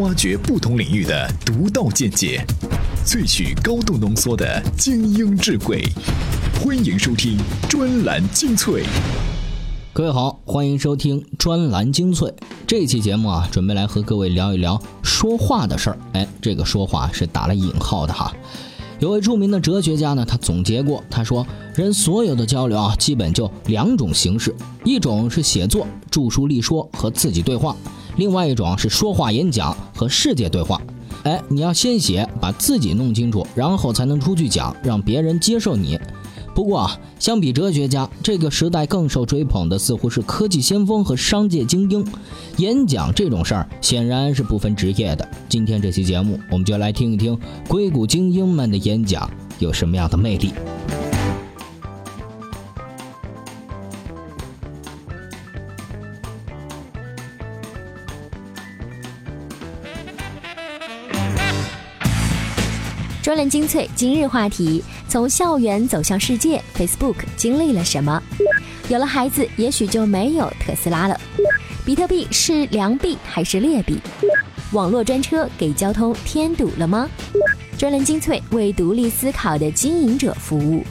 挖掘不同领域的独到见解，萃取高度浓缩的精英智慧。欢迎收听专栏精粹。各位好，欢迎收听专栏精粹。这期节目啊，准备来和各位聊一聊说话的事儿。哎，这个说话是打了引号的哈。有位著名的哲学家呢，他总结过，他说，人所有的交流啊，基本就两种形式，一种是写作、著书立说和自己对话。另外一种是说话演讲和世界对话，哎，你要先写，把自己弄清楚，然后才能出去讲，让别人接受你。不过啊，相比哲学家，这个时代更受追捧的似乎是科技先锋和商界精英。演讲这种事儿显然是不分职业的。今天这期节目，我们就来听一听硅谷精英们的演讲有什么样的魅力。专栏精粹，今日话题：从校园走向世界，Facebook 经历了什么？有了孩子，也许就没有特斯拉了。比特币是良币还是劣币？网络专车给交通添堵了吗？专栏精粹为独立思考的经营者服务。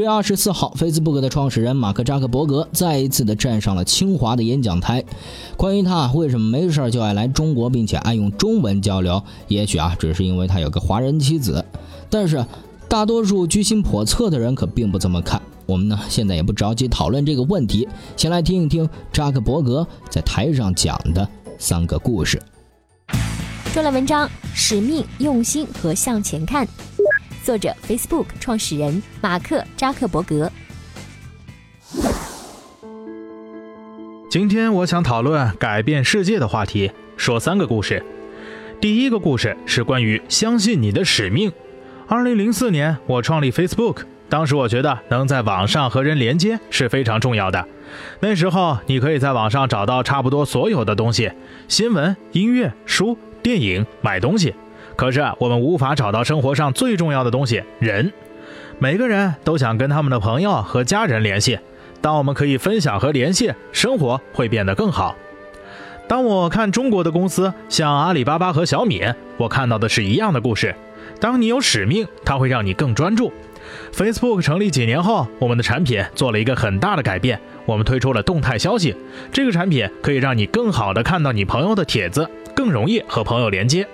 十月二十四号，Facebook 的创始人马克扎克伯格再一次的站上了清华的演讲台。关于他为什么没事就爱来中国，并且爱用中文交流，也许啊，只是因为他有个华人妻子。但是，大多数居心叵测的人可并不这么看。我们呢，现在也不着急讨论这个问题，先来听一听扎克伯格在台上讲的三个故事。专栏文章：使命、用心和向前看。作者：Facebook 创始人马克·扎克伯格。今天我想讨论改变世界的话题，说三个故事。第一个故事是关于相信你的使命。二零零四年，我创立 Facebook，当时我觉得能在网上和人连接是非常重要的。那时候，你可以在网上找到差不多所有的东西：新闻、音乐、书、电影、买东西。可是我们无法找到生活上最重要的东西——人。每个人都想跟他们的朋友和家人联系。当我们可以分享和联系，生活会变得更好。当我看中国的公司，像阿里巴巴和小米，我看到的是一样的故事。当你有使命，它会让你更专注。Facebook 成立几年后，我们的产品做了一个很大的改变。我们推出了动态消息，这个产品可以让你更好的看到你朋友的帖子，更容易和朋友连接。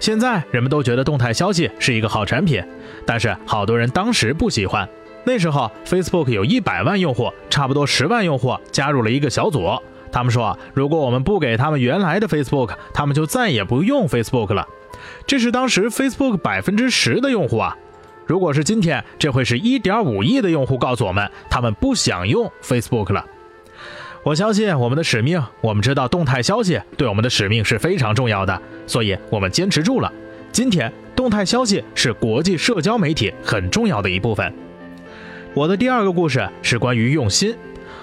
现在人们都觉得动态消息是一个好产品，但是好多人当时不喜欢。那时候 Facebook 有一百万用户，差不多十万用户加入了一个小组。他们说，如果我们不给他们原来的 Facebook，他们就再也不用 Facebook 了。这是当时 Facebook 百分之十的用户啊。如果是今天，这会是一点五亿的用户告诉我们，他们不想用 Facebook 了。我相信我们的使命，我们知道动态消息对我们的使命是非常重要的，所以我们坚持住了。今天，动态消息是国际社交媒体很重要的一部分。我的第二个故事是关于用心。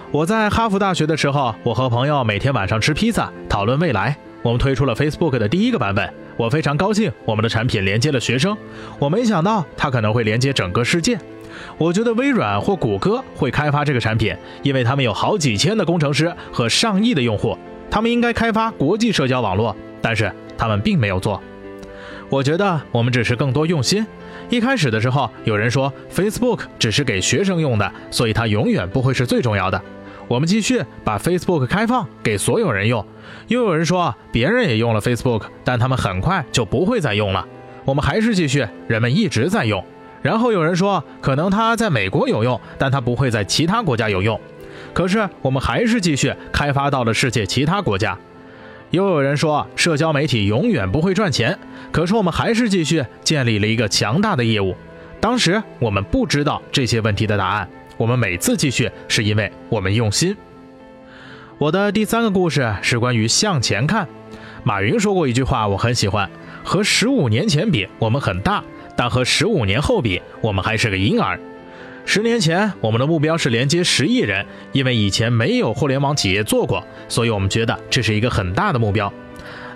我在哈佛大学的时候，我和朋友每天晚上吃披萨，讨论未来。我们推出了 Facebook 的第一个版本，我非常高兴，我们的产品连接了学生。我没想到它可能会连接整个世界。我觉得微软或谷歌会开发这个产品，因为他们有好几千的工程师和上亿的用户，他们应该开发国际社交网络，但是他们并没有做。我觉得我们只是更多用心。一开始的时候，有人说 Facebook 只是给学生用的，所以它永远不会是最重要的。我们继续把 Facebook 开放给所有人用。又有人说别人也用了 Facebook，但他们很快就不会再用了。我们还是继续，人们一直在用。然后有人说，可能它在美国有用，但它不会在其他国家有用。可是我们还是继续开发到了世界其他国家。又有人说，社交媒体永远不会赚钱，可是我们还是继续建立了一个强大的业务。当时我们不知道这些问题的答案，我们每次继续是因为我们用心。我的第三个故事是关于向前看。马云说过一句话，我很喜欢：和十五年前比，我们很大。但和十五年后比，我们还是个婴儿。十年前，我们的目标是连接十亿人，因为以前没有互联网企业做过，所以我们觉得这是一个很大的目标。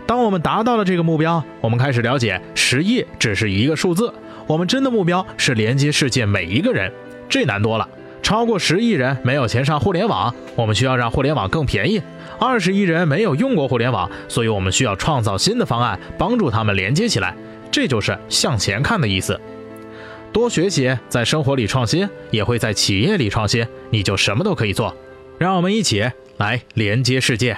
当我们达到了这个目标，我们开始了解十亿只是一个数字，我们真的目标是连接世界每一个人，这难多了。超过十亿人没有钱上互联网，我们需要让互联网更便宜。二十亿人没有用过互联网，所以我们需要创造新的方案，帮助他们连接起来。这就是向前看的意思。多学习，在生活里创新，也会在企业里创新，你就什么都可以做。让我们一起来连接世界。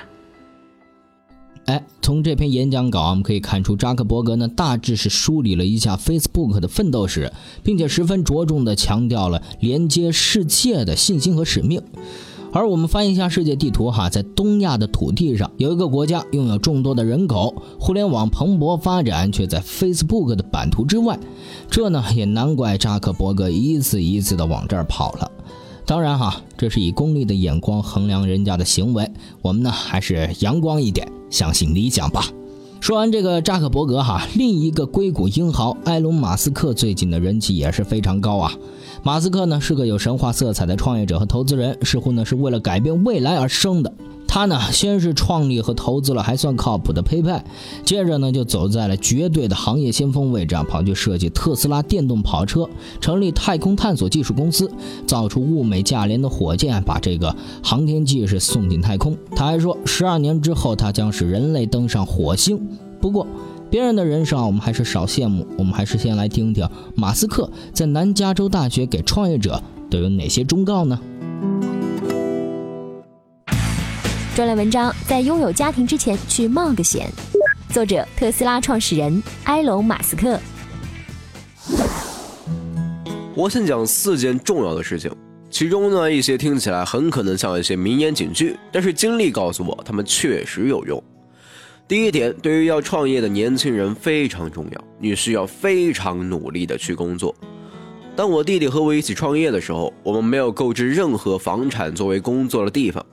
哎，从这篇演讲稿我们可以看出，扎克伯格呢大致是梳理了一下 Facebook 的奋斗史，并且十分着重的强调了连接世界的信心和使命。而我们翻一下世界地图哈，在东亚的土地上有一个国家拥有众多的人口，互联网蓬勃发展，却在 Facebook 的版图之外。这呢也难怪扎克伯格一次一次的往这儿跑了。当然哈，这是以功利的眼光衡量人家的行为，我们呢还是阳光一点。相信理想吧。说完这个扎克伯格哈，另一个硅谷英豪埃隆·马斯克最近的人气也是非常高啊。马斯克呢是个有神话色彩的创业者和投资人，似乎呢是为了改变未来而生的。他呢，先是创立和投资了还算靠谱的 PayPal，接着呢就走在了绝对的行业先锋位置啊，跑去设计特斯拉电动跑车，成立太空探索技术公司，造出物美价廉的火箭，把这个航天技术送进太空。他还说，十二年之后他将使人类登上火星。不过，别人的人生啊，我们还是少羡慕。我们还是先来听听马斯克在南加州大学给创业者都有哪些忠告呢？专栏文章在拥有家庭之前去冒个险。作者：特斯拉创始人埃隆·马斯克。我先讲四件重要的事情，其中呢一些听起来很可能像一些名言警句，但是经历告诉我，他们确实有用。第一点，对于要创业的年轻人非常重要，你需要非常努力的去工作。当我弟弟和我一起创业的时候，我们没有购置任何房产作为工作的地方。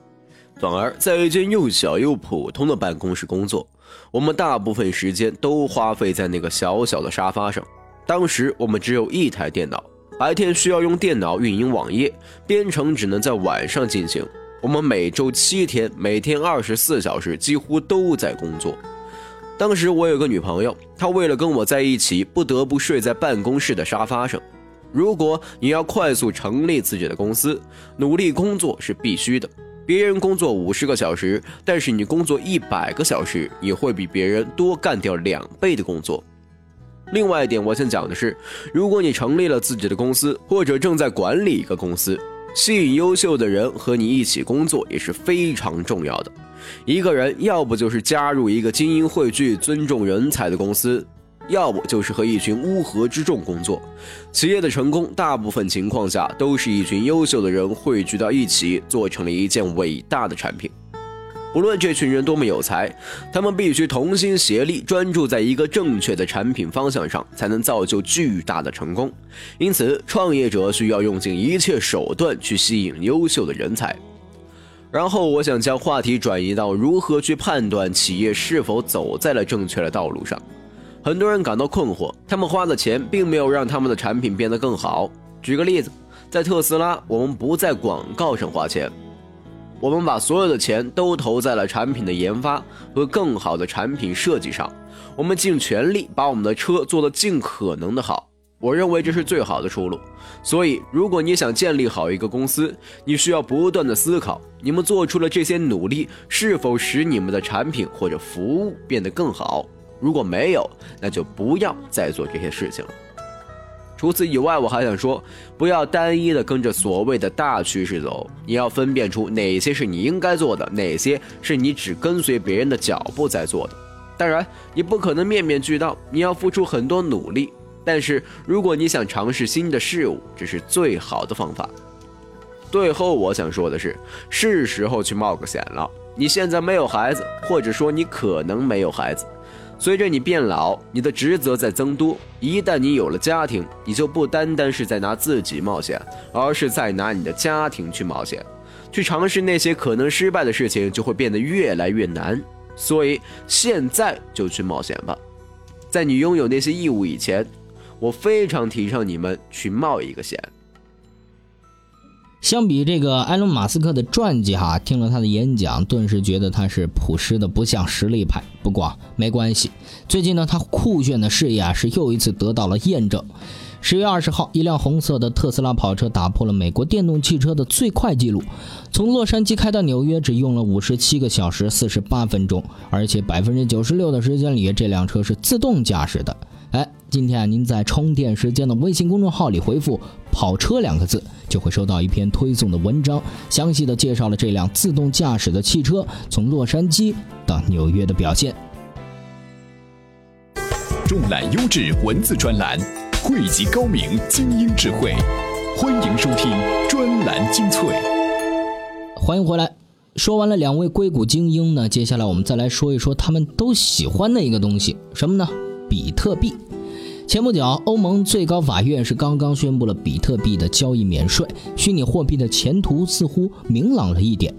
反而在一间又小又普通的办公室工作，我们大部分时间都花费在那个小小的沙发上。当时我们只有一台电脑，白天需要用电脑运营网页，编程只能在晚上进行。我们每周七天，每天二十四小时，几乎都在工作。当时我有个女朋友，她为了跟我在一起，不得不睡在办公室的沙发上。如果你要快速成立自己的公司，努力工作是必须的。别人工作五十个小时，但是你工作一百个小时，你会比别人多干掉两倍的工作。另外一点，我想讲的是，如果你成立了自己的公司，或者正在管理一个公司，吸引优秀的人和你一起工作也是非常重要的。一个人要不就是加入一个精英汇聚、尊重人才的公司。要不就是和一群乌合之众工作。企业的成功，大部分情况下都是一群优秀的人汇聚到一起，做成了一件伟大的产品。不论这群人多么有才，他们必须同心协力，专注在一个正确的产品方向上，才能造就巨大的成功。因此，创业者需要用尽一切手段去吸引优秀的人才。然后，我想将话题转移到如何去判断企业是否走在了正确的道路上。很多人感到困惑，他们花的钱并没有让他们的产品变得更好。举个例子，在特斯拉，我们不在广告上花钱，我们把所有的钱都投在了产品的研发和更好的产品设计上。我们尽全力把我们的车做得尽可能的好。我认为这是最好的出路。所以，如果你想建立好一个公司，你需要不断的思考，你们做出了这些努力是否使你们的产品或者服务变得更好。如果没有，那就不要再做这些事情了。除此以外，我还想说，不要单一的跟着所谓的大趋势走，你要分辨出哪些是你应该做的，哪些是你只跟随别人的脚步在做的。当然，你不可能面面俱到，你要付出很多努力。但是，如果你想尝试新的事物，这是最好的方法。最后，我想说的是，是时候去冒个险了。你现在没有孩子，或者说你可能没有孩子。随着你变老，你的职责在增多。一旦你有了家庭，你就不单单是在拿自己冒险，而是在拿你的家庭去冒险，去尝试那些可能失败的事情，就会变得越来越难。所以现在就去冒险吧，在你拥有那些义务以前，我非常提倡你们去冒一个险。相比这个埃隆·马斯克的传记，哈，听了他的演讲，顿时觉得他是朴实的不像实力派。不过没关系，最近呢，他酷炫的事业啊是又一次得到了验证。十月二十号，一辆红色的特斯拉跑车打破了美国电动汽车的最快纪录，从洛杉矶开到纽约只用了五十七个小时四十八分钟，而且百分之九十六的时间里，这辆车是自动驾驶的。哎，今天啊，您在充电时间的微信公众号里回复“跑车”两个字，就会收到一篇推送的文章，详细的介绍了这辆自动驾驶的汽车从洛杉矶到纽约的表现。重览优质文字专栏，汇集高明精英智慧，欢迎收听专栏精粹。欢迎回来。说完了两位硅谷精英呢，接下来我们再来说一说他们都喜欢的一个东西，什么呢？比特币。前不久，欧盟最高法院是刚刚宣布了比特币的交易免税，虚拟货币的前途似乎明朗了一点。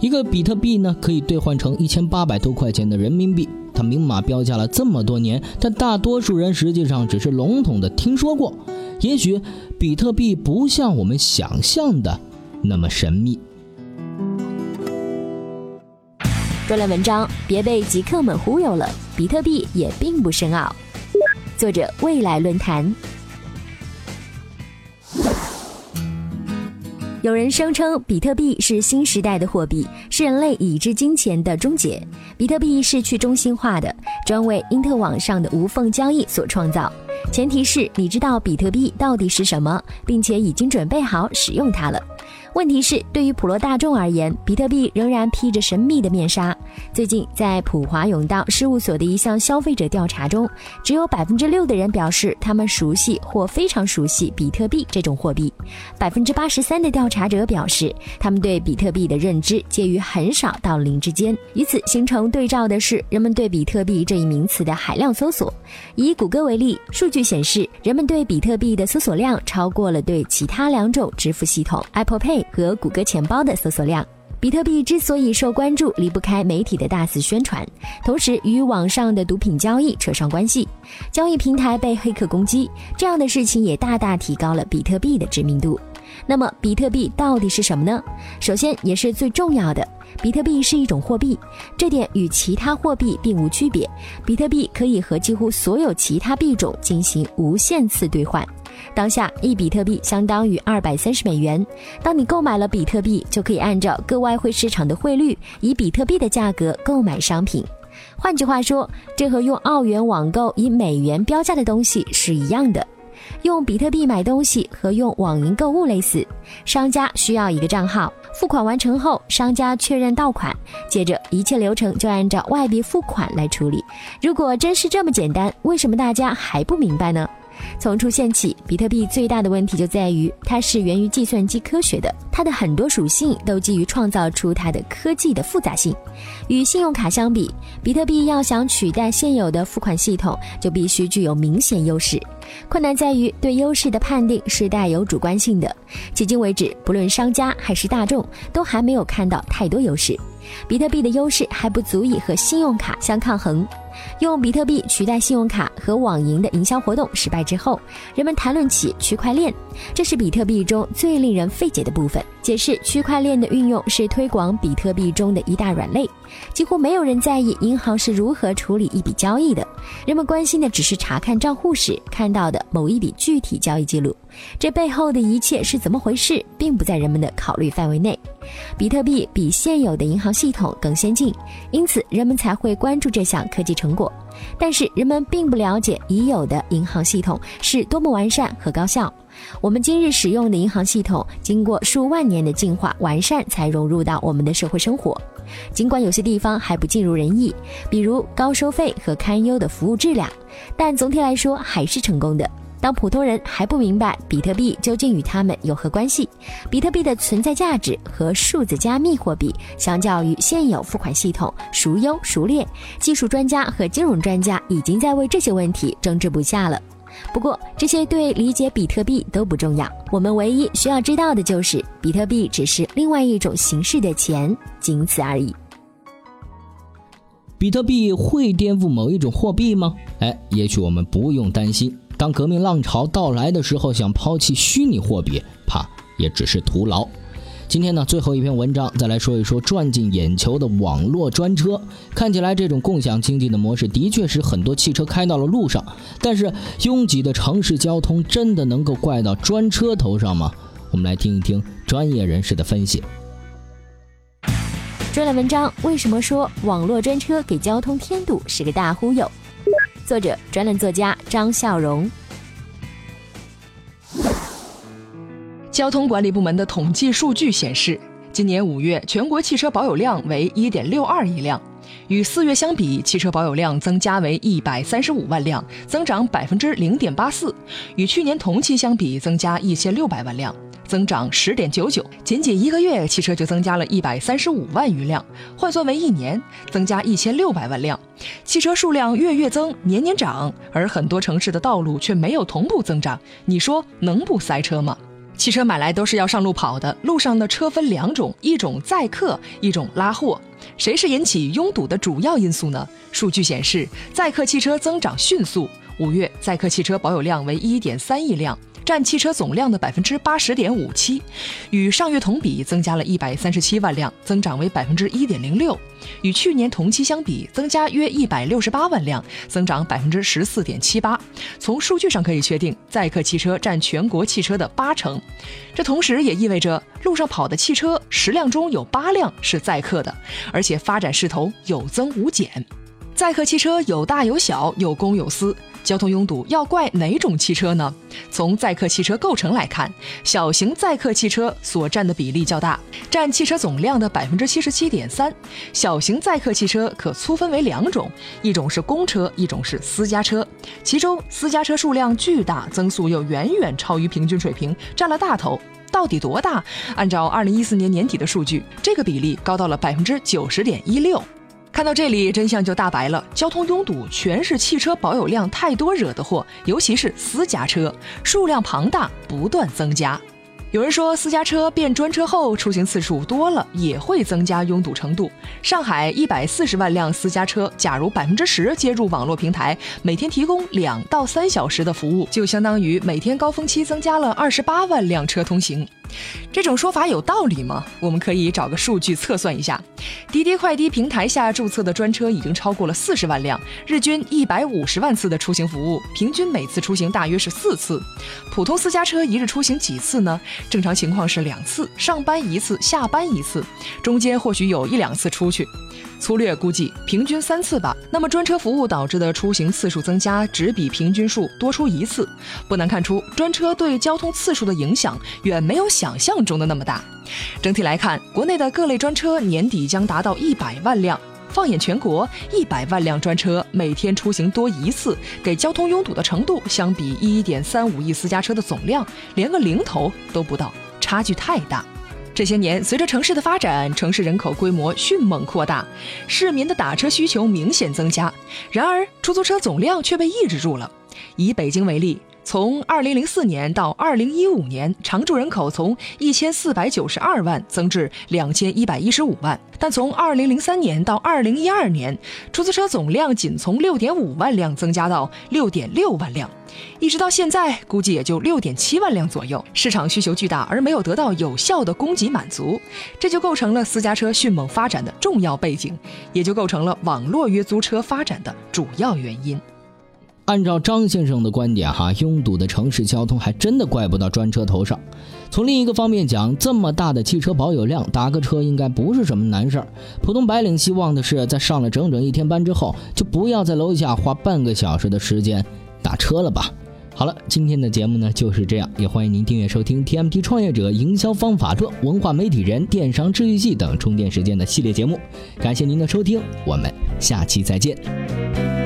一个比特币呢，可以兑换成一千八百多块钱的人民币。它明码标价了这么多年，但大多数人实际上只是笼统的听说过。也许比特币不像我们想象的那么神秘。专栏文章：别被极客们忽悠了，比特币也并不深奥。作者：未来论坛。有人声称比特币是新时代的货币，是人类已知金钱的终结。比特币是去中心化的，专为因特网上的无缝交易所创造。前提是你知道比特币到底是什么，并且已经准备好使用它了。问题是，对于普罗大众而言，比特币仍然披着神秘的面纱。最近，在普华永道事务所的一项消费者调查中，只有百分之六的人表示他们熟悉或非常熟悉比特币这种货币。百分之八十三的调查者表示，他们对比特币的认知介于很少到零之间。与此形成对照的是，人们对比特币这一名词的海量搜索。以谷歌为例，数据显示，人们对比特币的搜索量超过了对其他两种支付系统 Apple Pay。和谷歌钱包的搜索量，比特币之所以受关注，离不开媒体的大肆宣传，同时与网上的毒品交易扯上关系，交易平台被黑客攻击，这样的事情也大大提高了比特币的知名度。那么，比特币到底是什么呢？首先，也是最重要的，比特币是一种货币，这点与其他货币并无区别。比特币可以和几乎所有其他币种进行无限次兑换。当下一比特币相当于二百三十美元。当你购买了比特币，就可以按照各外汇市场的汇率，以比特币的价格购买商品。换句话说，这和用澳元网购以美元标价的东西是一样的。用比特币买东西和用网银购物类似，商家需要一个账号，付款完成后，商家确认到款，接着一切流程就按照外币付款来处理。如果真是这么简单，为什么大家还不明白呢？从出现起，比特币最大的问题就在于它是源于计算机科学的，它的很多属性都基于创造出它的科技的复杂性。与信用卡相比，比特币要想取代现有的付款系统，就必须具有明显优势。困难在于对优势的判定是带有主观性的。迄今为止，不论商家还是大众，都还没有看到太多优势。比特币的优势还不足以和信用卡相抗衡。用比特币取代信用卡和网银的营销活动失败之后，人们谈论起区块链，这是比特币中最令人费解的部分。解释区块链的运用是推广比特币中的一大软肋。几乎没有人在意银行是如何处理一笔交易的，人们关心的只是查看账户时看到的某一笔具体交易记录。这背后的一切是怎么回事，并不在人们的考虑范围内。比特币比现有的银行系统更先进，因此人们才会关注这项科技成成果。但是人们并不了解已有的银行系统是多么完善和高效。我们今日使用的银行系统，经过数万年的进化完善，才融入到我们的社会生活。尽管有些地方还不尽如人意，比如高收费和堪忧的服务质量，但总体来说还是成功的。当普通人还不明白比特币究竟与他们有何关系，比特币的存在价值和数字加密货币相较于现有付款系统孰优孰劣，技术专家和金融专家已经在为这些问题争执不下了。不过，这些对理解比特币都不重要。我们唯一需要知道的就是，比特币只是另外一种形式的钱，仅此而已。比特币会颠覆某一种货币吗？哎，也许我们不用担心。当革命浪潮到来的时候，想抛弃虚拟货币，怕也只是徒劳。今天呢，最后一篇文章再来说一说赚进眼球的网络专车。看起来这种共享经济的模式的确使很多汽车开到了路上，但是拥挤的城市交通真的能够怪到专车头上吗？我们来听一听专业人士的分析。专栏文章：为什么说网络专车给交通添堵是个大忽悠？作者：专栏作家张笑容。交通管理部门的统计数据显示，今年五月全国汽车保有量为一点六二亿辆，与四月相比，汽车保有量增加为一百三十五万辆，增长百分之零点八四；与去年同期相比，增加一千六百万辆，增长十点九九。仅仅一个月，汽车就增加了一百三十五万余辆，换算为一年，增加一千六百万辆。汽车数量月月增，年年涨，而很多城市的道路却没有同步增长，你说能不塞车吗？汽车买来都是要上路跑的，路上的车分两种，一种载客，一种拉货。谁是引起拥堵的主要因素呢？数据显示，载客汽车增长迅速，五月载客汽车保有量为一点三亿辆。占汽车总量的百分之八十点五七，与上月同比增加了一百三十七万辆，增长为百分之一点零六；与去年同期相比，增加约一百六十八万辆，增长百分之十四点七八。从数据上可以确定，载客汽车占全国汽车的八成，这同时也意味着路上跑的汽车十辆中有八辆是载客的，而且发展势头有增无减。载客汽车有大有小，有公有私。交通拥堵要怪哪种汽车呢？从载客汽车构成来看，小型载客汽车所占的比例较大，占汽车总量的百分之七十七点三。小型载客汽车可粗分为两种，一种是公车，一种是私家车。其中私家车数量巨大，增速又远远超于平均水平，占了大头。到底多大？按照二零一四年年底的数据，这个比例高到了百分之九十点一六。看到这里，真相就大白了。交通拥堵全是汽车保有量太多惹的祸，尤其是私家车数量庞大，不断增加。有人说，私家车变专车后，出行次数多了，也会增加拥堵程度。上海一百四十万辆私家车，假如百分之十接入网络平台，每天提供两到三小时的服务，就相当于每天高峰期增加了二十八万辆车通行。这种说法有道理吗？我们可以找个数据测算一下。滴滴快滴平台下注册的专车已经超过了四十万辆，日均一百五十万次的出行服务，平均每次出行大约是四次。普通私家车一日出行几次呢？正常情况是两次，上班一次，下班一次，中间或许有一两次出去。粗略估计，平均三次吧。那么专车服务导致的出行次数增加，只比平均数多出一次。不难看出，专车对交通次数的影响远没有想象中的那么大。整体来看，国内的各类专车年底将达到一百万辆。放眼全国，一百万辆专车每天出行多一次，给交通拥堵的程度，相比一点三五亿私家车的总量，连个零头都不到，差距太大。这些年，随着城市的发展，城市人口规模迅猛扩大，市民的打车需求明显增加。然而，出租车总量却被抑制住了。以北京为例。从二零零四年到二零一五年，常住人口从一千四百九十二万增至两千一百一十五万，但从二零零三年到二零一二年，出租车总量仅从六点五万辆增加到六点六万辆，一直到现在，估计也就六点七万辆左右。市场需求巨大，而没有得到有效的供给满足，这就构成了私家车迅猛发展的重要背景，也就构成了网络约租车发展的主要原因。按照张先生的观点，哈，拥堵的城市交通还真的怪不到专车头上。从另一个方面讲，这么大的汽车保有量，打个车应该不是什么难事儿。普通白领希望的是，在上了整整一天班之后，就不要在楼下花半个小时的时间打车了吧。好了，今天的节目呢就是这样，也欢迎您订阅收听 TMT 创业者营销方法论、文化媒体人、电商治愈系等充电时间的系列节目。感谢您的收听，我们下期再见。